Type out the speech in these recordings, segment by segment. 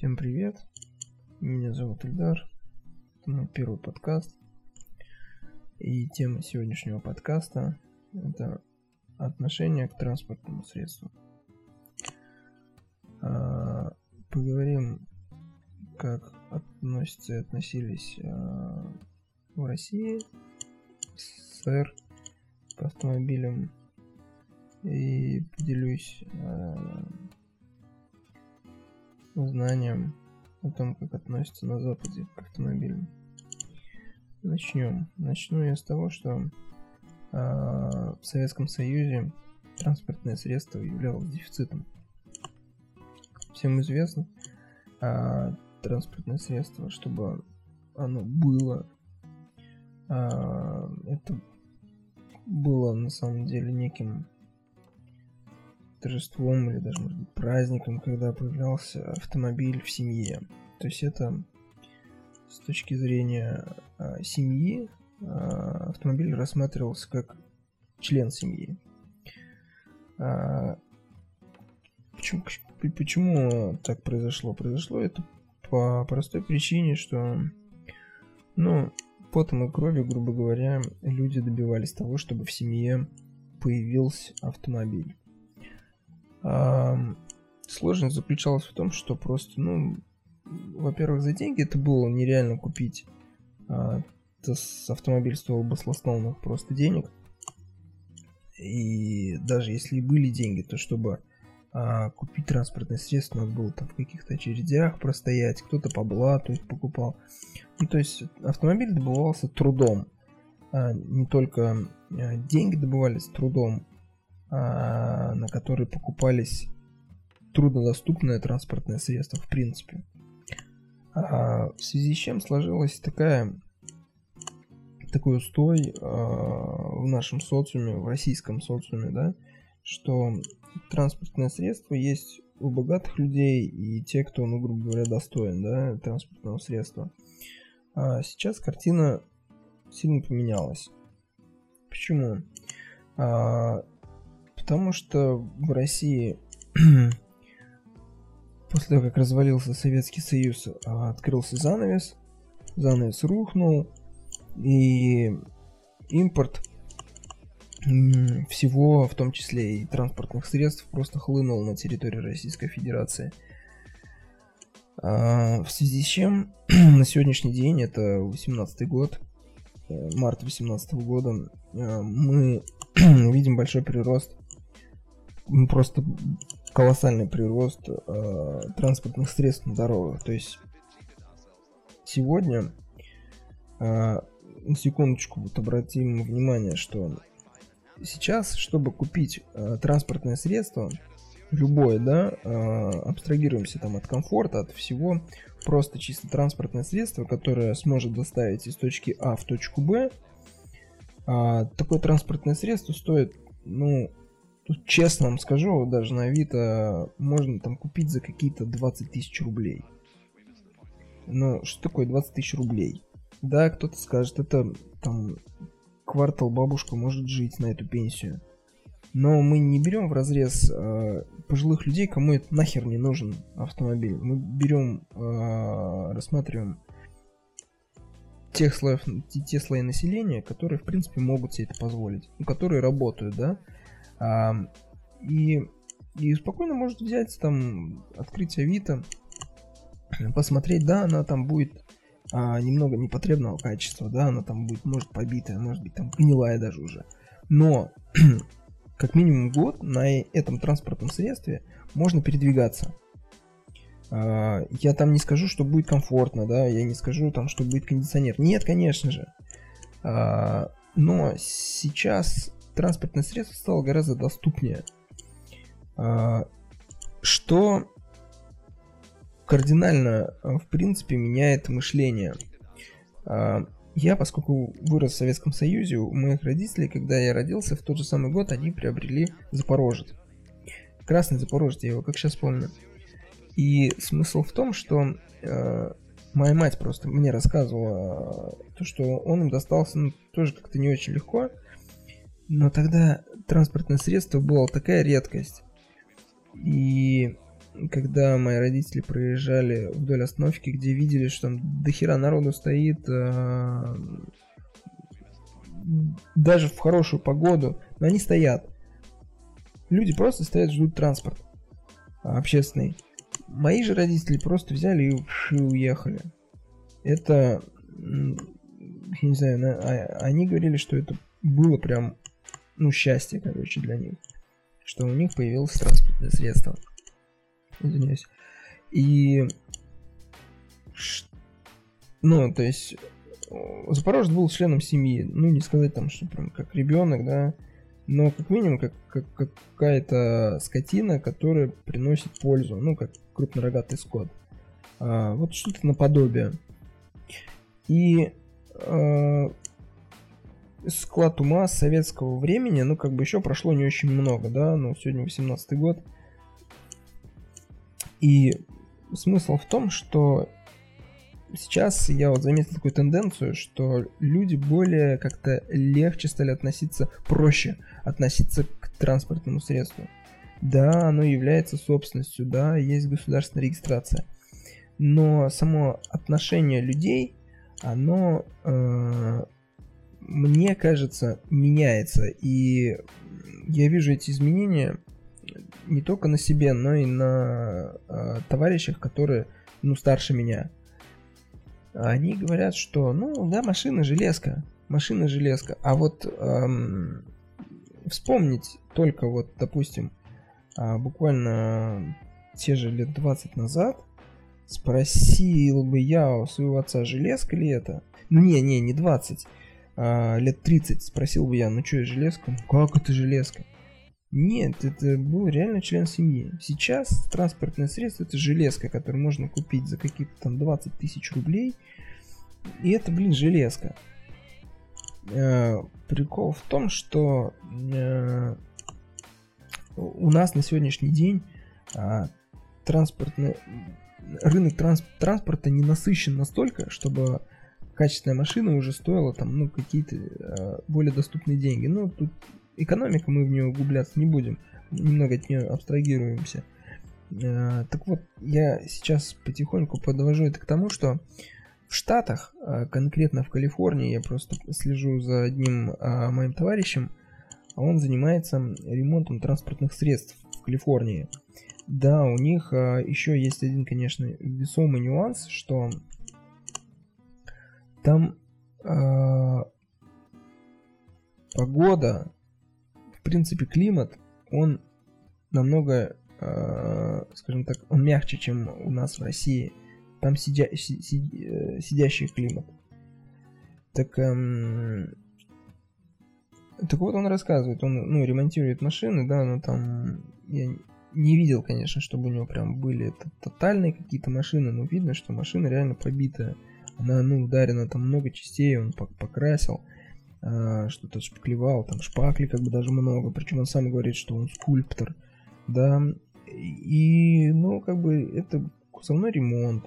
Всем привет, меня зовут Эльдар, это мой первый подкаст. И тема сегодняшнего подкаста – это отношение к транспортному средству. А, поговорим, как относятся и относились а, в России, СССР к автомобилям и поделюсь знанием о том, как относятся на Западе к автомобилям. Начнем. Начну я с того, что э, в Советском Союзе транспортное средство являлось дефицитом. Всем известно, э, транспортное средство, чтобы оно было, э, это было на самом деле неким торжеством или даже, может быть, праздником, когда появлялся автомобиль в семье. То есть это с точки зрения а, семьи а, автомобиль рассматривался как член семьи. А, почему, почему так произошло? Произошло это по простой причине, что, ну, потом и кровью, грубо говоря, люди добивались того, чтобы в семье появился автомобиль. Сложность заключалась в том, что просто, ну, во-первых, за деньги это было нереально купить. А, автомобиль стоил баслословных просто денег. И даже если были деньги, то чтобы а, купить транспортное средство, надо было там в каких-то очередях простоять, кто-то по блату их покупал. Ну, то есть автомобиль добывался трудом. А, не только а, деньги добывались трудом, на которые покупались труднодоступное транспортное средство в принципе. А, в связи с чем сложилась такая такой устой а, в нашем социуме, в российском социуме, да, что транспортное средство есть у богатых людей и те, кто, ну, грубо говоря, достоин, да, транспортного средства. А сейчас картина сильно поменялась. Почему? А, Потому что в России после того, как развалился Советский Союз, а, открылся занавес, занавес рухнул, и импорт всего, в том числе и транспортных средств, просто хлынул на территорию Российской Федерации. А, в связи с чем на сегодняшний день, это 18 год, э, март 18 года, э, мы видим большой прирост просто колоссальный прирост э, транспортных средств на дорогах. То есть сегодня, э, на секундочку, вот обратим внимание, что сейчас, чтобы купить э, транспортное средство, любое, да, э, абстрагируемся там от комфорта, от всего, просто чисто транспортное средство, которое сможет доставить из точки А в точку Б, э, такое транспортное средство стоит, ну, Тут честно вам скажу, даже на Авито можно там купить за какие-то 20 тысяч рублей. Но что такое 20 тысяч рублей? Да, кто-то скажет, это там квартал бабушка может жить на эту пенсию. Но мы не берем в разрез э, пожилых людей, кому это нахер не нужен автомобиль. Мы берем, э, рассматриваем тех слоев, те, те слои населения, которые, в принципе, могут себе это позволить. Ну, которые работают, да. И, и спокойно может взять там, открыть Авито, посмотреть, да, она там будет а, немного непотребного качества, да, она там будет, может, побитая, может быть, там гнилая даже уже. Но как минимум год на этом транспортном средстве можно передвигаться. А, я там не скажу, что будет комфортно, да, я не скажу там, что будет кондиционер. Нет, конечно же. А, но сейчас транспортное средство стало гораздо доступнее. А, что кардинально, а, в принципе, меняет мышление. А, я, поскольку вырос в Советском Союзе, у моих родителей, когда я родился, в тот же самый год они приобрели Запорожец. Красный Запорожец, я его как сейчас помню. И смысл в том, что э, моя мать просто мне рассказывала то, что он им достался ну, тоже как-то не очень легко. Но тогда транспортное средство было такая редкость. И когда мои родители проезжали вдоль остановки, где видели, что там дохера народу стоит, э, даже в хорошую погоду, но они стоят. Люди просто стоят, ждут транспорт общественный. Мои же родители просто взяли и, и уехали. Это, не знаю, а, они говорили, что это было прям, ну, счастье, короче, для них. Что у них появилось транспортное средство. Извиняюсь. И... Ну, то есть... Запорожец был членом семьи. Ну, не сказать там, что прям как ребенок, да. Но как минимум как, как какая-то скотина, которая приносит пользу. Ну, как крупнорогатый скот. А, вот что-то наподобие. И э, склад ума советского времени, ну, как бы еще прошло не очень много, да, ну, сегодня 18 год. И смысл в том, что сейчас я вот заметил такую тенденцию, что люди более как-то легче стали относиться, проще относиться к транспортному средству. Да, оно является собственностью, да, есть государственная регистрация. Но само отношение людей, оно, э, мне кажется, меняется. И я вижу эти изменения не только на себе, но и на э, товарищах, которые, ну, старше меня. Они говорят, что, ну, да, машина железка, машина железка. А вот эм, вспомнить только вот, допустим, э, буквально те же лет 20 назад, спросил бы я у своего отца, железка ли это? Ну, не, не, не 20, а, лет 30 спросил бы я, ну что, железка? Как это железка? Нет, это был реально член семьи. Сейчас транспортное средство это железка, которую можно купить за какие-то там 20 тысяч рублей. И это, блин, железка. Э, прикол в том, что э, у нас на сегодняшний день э, транспортный рынок транс, транспорта не насыщен настолько, чтобы качественная машина уже стоила там, ну, какие-то э, более доступные деньги. Ну, тут экономика, мы в нее углубляться не будем, немного от нее абстрагируемся. Э, так вот, я сейчас потихоньку подвожу это к тому, что в Штатах, э, конкретно в Калифорнии, я просто слежу за одним э, моим товарищем, он занимается ремонтом транспортных средств в Калифорнии. Да, у них еще есть один, конечно, весомый нюанс, что там погода в принципе, климат, он намного, э, скажем так, он мягче, чем у нас в России. Там сидя, си, си, э, сидящий климат. Так, эм, так вот он рассказывает, он, ну, ремонтирует машины, да, но там я не видел, конечно, чтобы у него прям были тотальные какие-то машины, но видно, что машина реально пробитая. Она, ну, ударена там много частей, он покрасил. А, что-то шпаклевал, там шпакли как бы даже много, причем он сам говорит, что он скульптор, да, и, ну, как бы это кузовной ремонт,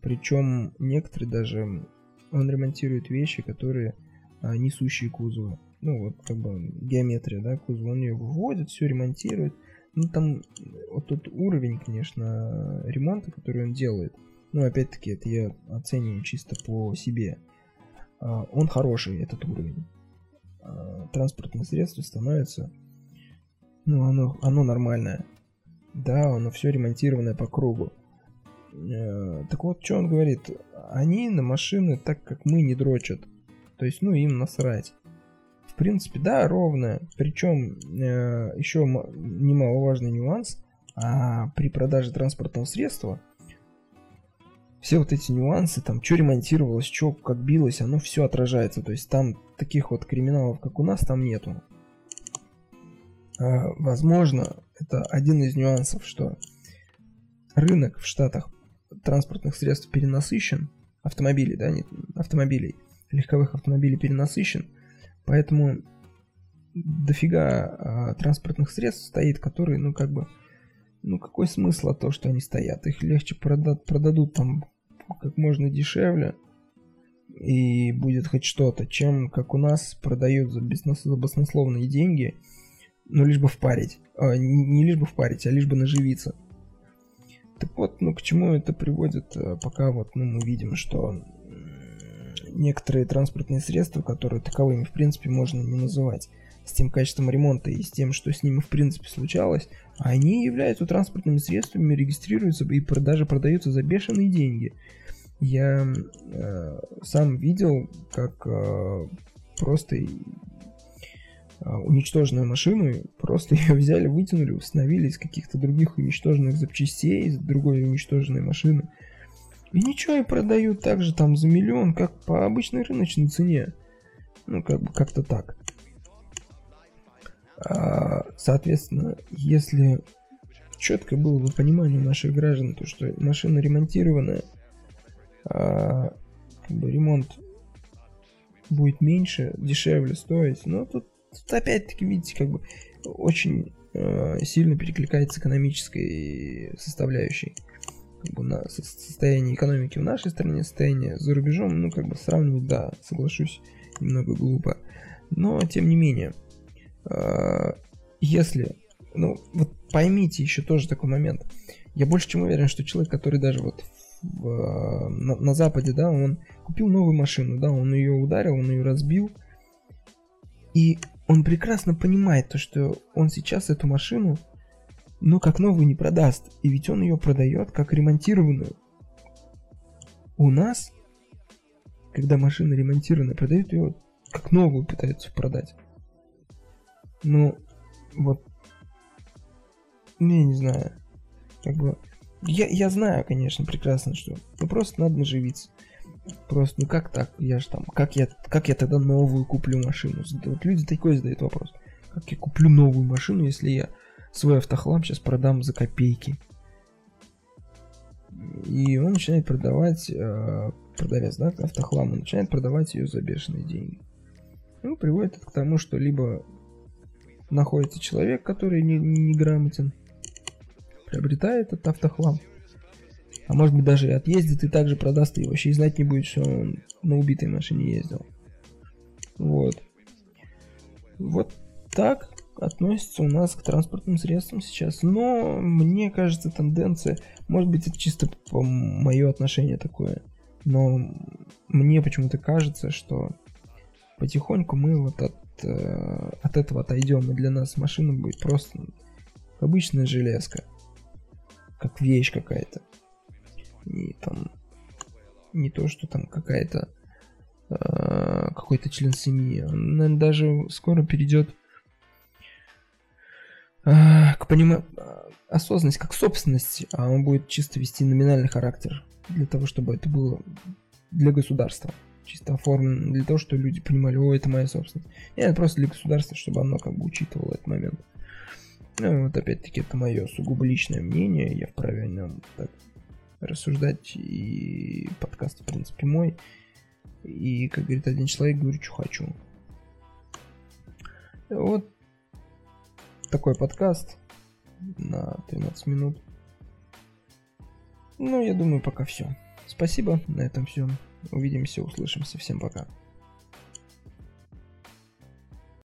причем некоторые даже, он ремонтирует вещи, которые а, несущие кузовы, ну, вот как бы геометрия, да, кузова, он ее выводит, все ремонтирует, ну, там вот тот уровень, конечно, ремонта, который он делает, ну, опять-таки, это я оцениваю чисто по себе, а, он хороший, этот уровень. А, транспортное средство становится, ну, оно, оно нормальное. Да, оно все ремонтированное по кругу. Э, так вот, что он говорит? Они на машины так, как мы, не дрочат. То есть, ну, им насрать. В принципе, да, ровная. Причем, э, еще немаловажный нюанс. А при продаже транспортного средства все вот эти нюансы, там, что ремонтировалось, что как билось, оно все отражается. То есть там таких вот криминалов, как у нас, там нету. А, возможно, это один из нюансов, что рынок в Штатах транспортных средств перенасыщен, автомобилей, да, нет, автомобилей, легковых автомобилей перенасыщен, поэтому дофига а, транспортных средств стоит, которые, ну, как бы, ну какой смысл от того, что они стоят? Их легче продад, продадут там как можно дешевле и будет хоть что-то, чем как у нас продают за, бизнес, за баснословные деньги, ну лишь бы впарить. А, не, не лишь бы впарить, а лишь бы наживиться. Так вот, ну к чему это приводит, э, пока вот ну, мы видим, что некоторые транспортные средства, которые таковыми в принципе можно не называть, с тем качеством ремонта и с тем, что с ними в принципе случалось, они являются транспортными средствами, регистрируются и даже продаются за бешеные деньги. Я э, сам видел, как э, просто э, уничтоженную машину, просто ее взяли, вытянули, установили из каких-то других уничтоженных запчастей, из другой уничтоженной машины. И ничего, и продают также там за миллион, как по обычной рыночной цене. Ну, как бы как-то так. А, соответственно, если четко было бы понимание наших граждан, то что машина ремонтированная, а, как бы ремонт будет меньше, дешевле стоить, но тут, тут опять-таки, видите, как бы очень э, сильно перекликается экономической составляющей. Как бы на состояние экономики в нашей стране, состояние за рубежом, ну, как бы сравнивать, да, соглашусь, немного глупо. Но, тем не менее, если, ну, вот поймите еще тоже такой момент. Я больше чем уверен, что человек, который даже вот в, на, на Западе, да, он купил новую машину, да, он ее ударил, он ее разбил, и он прекрасно понимает то, что он сейчас эту машину, ну, как новую не продаст, и ведь он ее продает как ремонтированную. У нас, когда машина ремонтированная, продают ее как новую пытаются продать. Ну, вот, я не знаю, как бы, я, я знаю, конечно, прекрасно, что, ну, просто надо наживиться. Просто, ну как так? Я же там, как я, как я тогда новую куплю машину? Вот люди такой задают вопрос. Как я куплю новую машину, если я свой автохлам сейчас продам за копейки? И он начинает продавать, э, продавец, да, автохлам, он начинает продавать ее за бешеные деньги. Ну, приводит это к тому, что либо находится человек, который не, не, не грамотен, приобретает этот автохлам, а может быть даже и отъездит и также продаст и вообще и знать не будет, что он на убитой машине ездил. Вот. Вот так относится у нас к транспортным средствам сейчас. Но мне кажется, тенденция, может быть, это чисто мое отношение такое, но мне почему-то кажется, что потихоньку мы вот от э, от этого отойдем, и для нас машина будет просто обычная железка, как вещь какая-то. И там не то, что там какая-то э, какой-то член семьи. Он, наверное, даже скоро перейдет э, к пониманию осознанность как собственность, а он будет чисто вести номинальный характер для того, чтобы это было для государства чисто оформлено для того, чтобы люди понимали, о, это моя собственность. Нет, просто для государства, чтобы оно как бы учитывало этот момент. Ну, вот опять-таки это мое сугубо личное мнение, я вправе о нем так рассуждать, и подкаст, в принципе, мой. И, как говорит один человек, говорю, что хочу. Вот такой подкаст на 13 минут. Ну, я думаю, пока все. Спасибо, на этом все. Увидимся, услышимся. Всем пока.